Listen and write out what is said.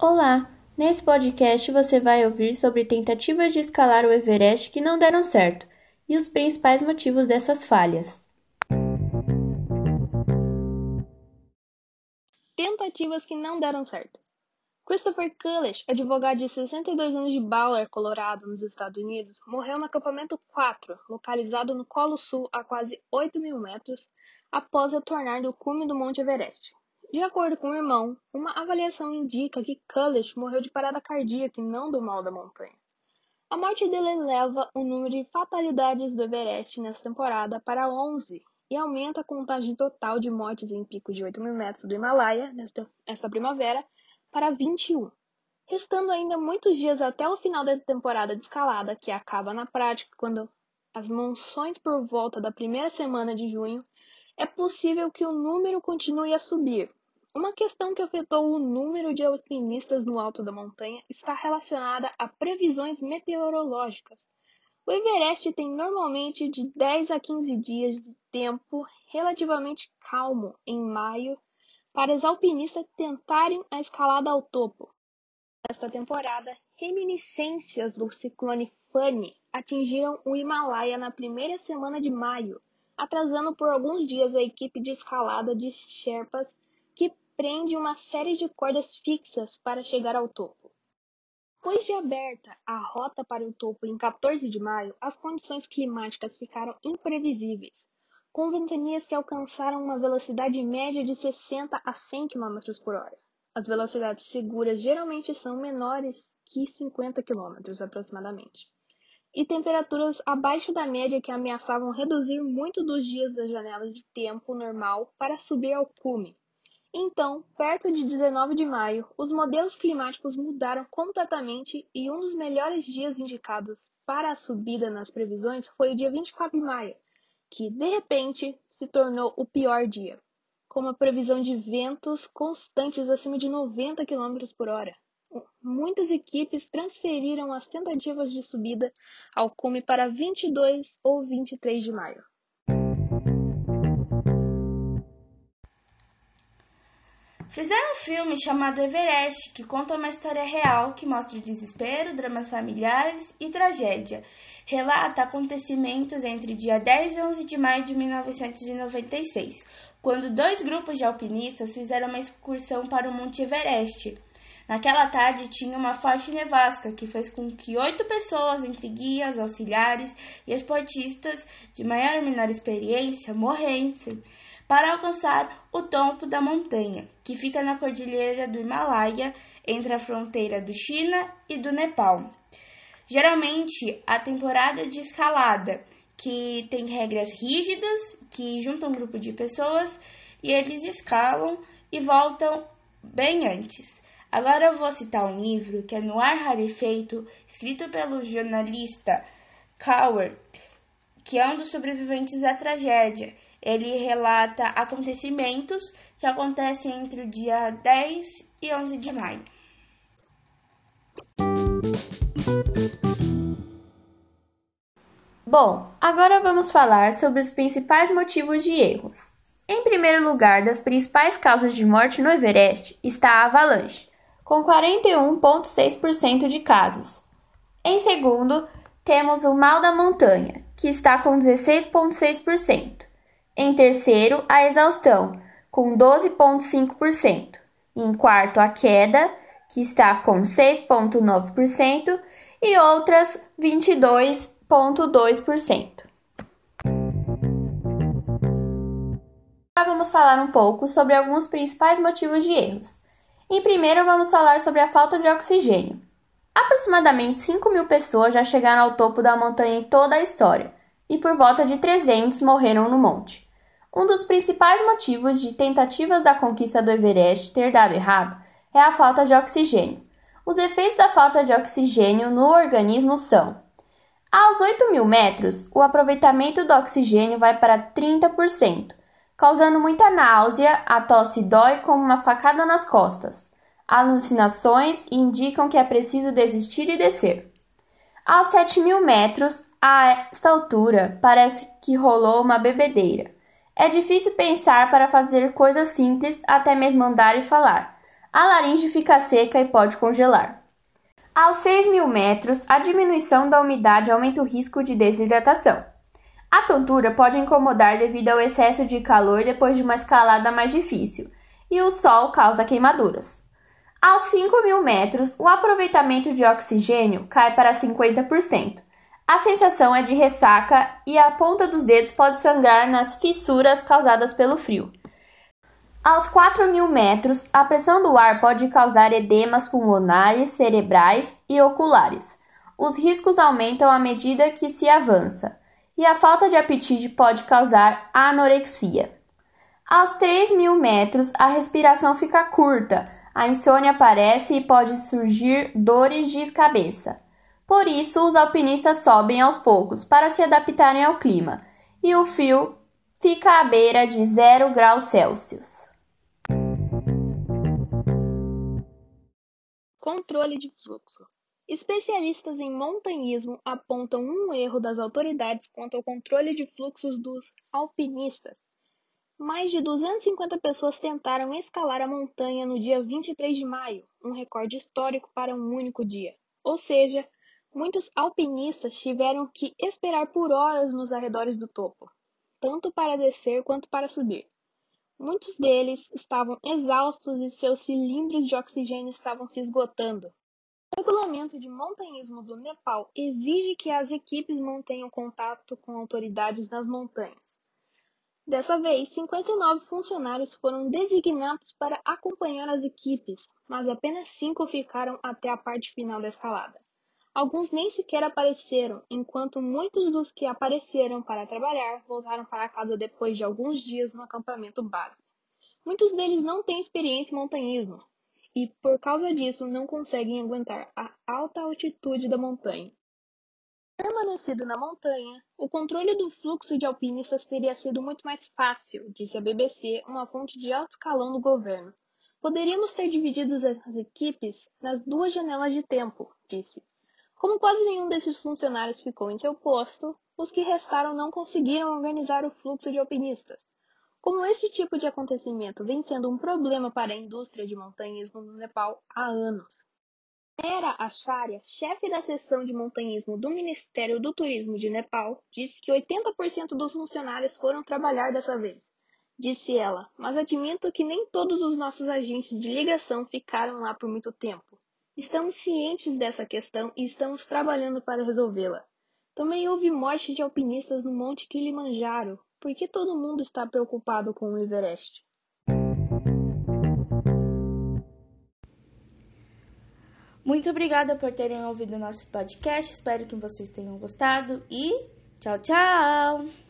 Olá! Nesse podcast você vai ouvir sobre tentativas de escalar o Everest que não deram certo e os principais motivos dessas falhas. Tentativas que não deram certo. Christopher Cullish, advogado de 62 anos de Ballard, Colorado, nos Estados Unidos, morreu no acampamento 4, localizado no Colo Sul a quase 8 mil metros, após retornar do cume do Monte Everest. De acordo com o irmão, uma avaliação indica que Cullish morreu de parada cardíaca e não do mal da montanha. A morte dele eleva o número de fatalidades do Everest nessa temporada para 11 e aumenta a contagem total de mortes em pico de 8 mil metros do Himalaia nesta, nesta primavera para 21. Restando ainda muitos dias até o final da temporada de escalada, que acaba na prática quando as monções por volta da primeira semana de junho, é possível que o número continue a subir, uma questão que afetou o número de alpinistas no alto da montanha está relacionada a previsões meteorológicas. O Everest tem normalmente de 10 a 15 dias de tempo relativamente calmo em maio para os alpinistas tentarem a escalada ao topo. Nesta temporada, reminiscências do ciclone Fani atingiram o Himalaia na primeira semana de maio, atrasando por alguns dias a equipe de escalada de Sherpas prende uma série de cordas fixas para chegar ao topo. Depois de aberta a rota para o topo em 14 de maio, as condições climáticas ficaram imprevisíveis, com ventanias que alcançaram uma velocidade média de 60 a 100 km por hora. As velocidades seguras geralmente são menores que 50 km aproximadamente, e temperaturas abaixo da média que ameaçavam reduzir muito dos dias da janela de tempo normal para subir ao cume, então, perto de 19 de maio, os modelos climáticos mudaram completamente e um dos melhores dias indicados para a subida nas previsões foi o dia 24 de maio, que de repente se tornou o pior dia, com uma previsão de ventos constantes acima de 90 km por hora. Muitas equipes transferiram as tentativas de subida ao cume para 22 ou 23 de maio. Fizeram um filme chamado Everest, que conta uma história real que mostra desespero, dramas familiares e tragédia. Relata acontecimentos entre dia 10 e 11 de maio de 1996, quando dois grupos de alpinistas fizeram uma excursão para o Monte Everest. Naquela tarde tinha uma forte nevasca que fez com que oito pessoas, entre guias, auxiliares e esportistas de maior ou menor experiência, morressem para alcançar o topo da montanha, que fica na cordilheira do Himalaia, entre a fronteira do China e do Nepal. Geralmente, a temporada de escalada, que tem regras rígidas, que juntam um grupo de pessoas e eles escalam e voltam bem antes. Agora eu vou citar um livro que é No Ar Rarefeito, escrito pelo jornalista Coward, que é um dos sobreviventes da tragédia ele relata acontecimentos que acontecem entre o dia 10 e 11 de maio. Bom, agora vamos falar sobre os principais motivos de erros. Em primeiro lugar, das principais causas de morte no Everest está a avalanche, com 41,6% de casos. Em segundo, temos o mal da montanha, que está com 16,6%. Em terceiro, a exaustão, com 12,5%. Em quarto, a queda, que está com 6,9%. E outras 22,2%. Agora vamos falar um pouco sobre alguns principais motivos de erros. Em primeiro, vamos falar sobre a falta de oxigênio. Aproximadamente 5 mil pessoas já chegaram ao topo da montanha em toda a história, e por volta de 300 morreram no monte. Um dos principais motivos de tentativas da conquista do Everest ter dado errado é a falta de oxigênio. Os efeitos da falta de oxigênio no organismo são: aos 8 mil metros, o aproveitamento do oxigênio vai para 30%, causando muita náusea, a tosse dói como uma facada nas costas. Alucinações indicam que é preciso desistir e descer. Aos 7 mil metros, a esta altura, parece que rolou uma bebedeira. É difícil pensar para fazer coisas simples, até mesmo andar e falar. A laringe fica seca e pode congelar. Aos 6 mil metros, a diminuição da umidade aumenta o risco de desidratação. A tontura pode incomodar devido ao excesso de calor depois de uma escalada mais difícil, e o sol causa queimaduras. Aos 5 mil metros, o aproveitamento de oxigênio cai para 50%. A sensação é de ressaca e a ponta dos dedos pode sangrar nas fissuras causadas pelo frio. Aos 4 mil metros, a pressão do ar pode causar edemas pulmonares, cerebrais e oculares. Os riscos aumentam à medida que se avança, e a falta de apetite pode causar anorexia. Aos 3 mil metros, a respiração fica curta, a insônia aparece e pode surgir dores de cabeça. Por isso, os alpinistas sobem aos poucos para se adaptarem ao clima, e o frio fica à beira de 0 graus Celsius. Controle de fluxo. Especialistas em montanhismo apontam um erro das autoridades quanto ao controle de fluxos dos alpinistas mais de 250 pessoas tentaram escalar a montanha no dia 23 de maio, um recorde histórico para um único dia. Ou seja, muitos alpinistas tiveram que esperar por horas nos arredores do topo, tanto para descer quanto para subir. Muitos deles estavam exaustos e seus cilindros de oxigênio estavam se esgotando. O regulamento de montanhismo do Nepal exige que as equipes mantenham contato com autoridades nas montanhas. Dessa vez, 59 funcionários foram designados para acompanhar as equipes, mas apenas cinco ficaram até a parte final da escalada. Alguns nem sequer apareceram, enquanto muitos dos que apareceram para trabalhar voltaram para casa depois de alguns dias no acampamento base. Muitos deles não têm experiência em montanhismo e, por causa disso, não conseguem aguentar a alta altitude da montanha. Permanecido na montanha, o controle do fluxo de alpinistas teria sido muito mais fácil, disse a BBC, uma fonte de alto escalão do governo. Poderíamos ter dividido as equipes nas duas janelas de tempo, disse. Como quase nenhum desses funcionários ficou em seu posto, os que restaram não conseguiram organizar o fluxo de alpinistas. Como este tipo de acontecimento vem sendo um problema para a indústria de montanhismo no Nepal há anos. Era Acharya, chefe da seção de montanhismo do Ministério do Turismo de Nepal, disse que 80% dos funcionários foram trabalhar dessa vez. Disse ela, mas admito que nem todos os nossos agentes de ligação ficaram lá por muito tempo. Estamos cientes dessa questão e estamos trabalhando para resolvê-la. Também houve morte de alpinistas no Monte Kilimanjaro. Por que todo mundo está preocupado com o Everest? Muito obrigada por terem ouvido o nosso podcast. Espero que vocês tenham gostado e tchau, tchau!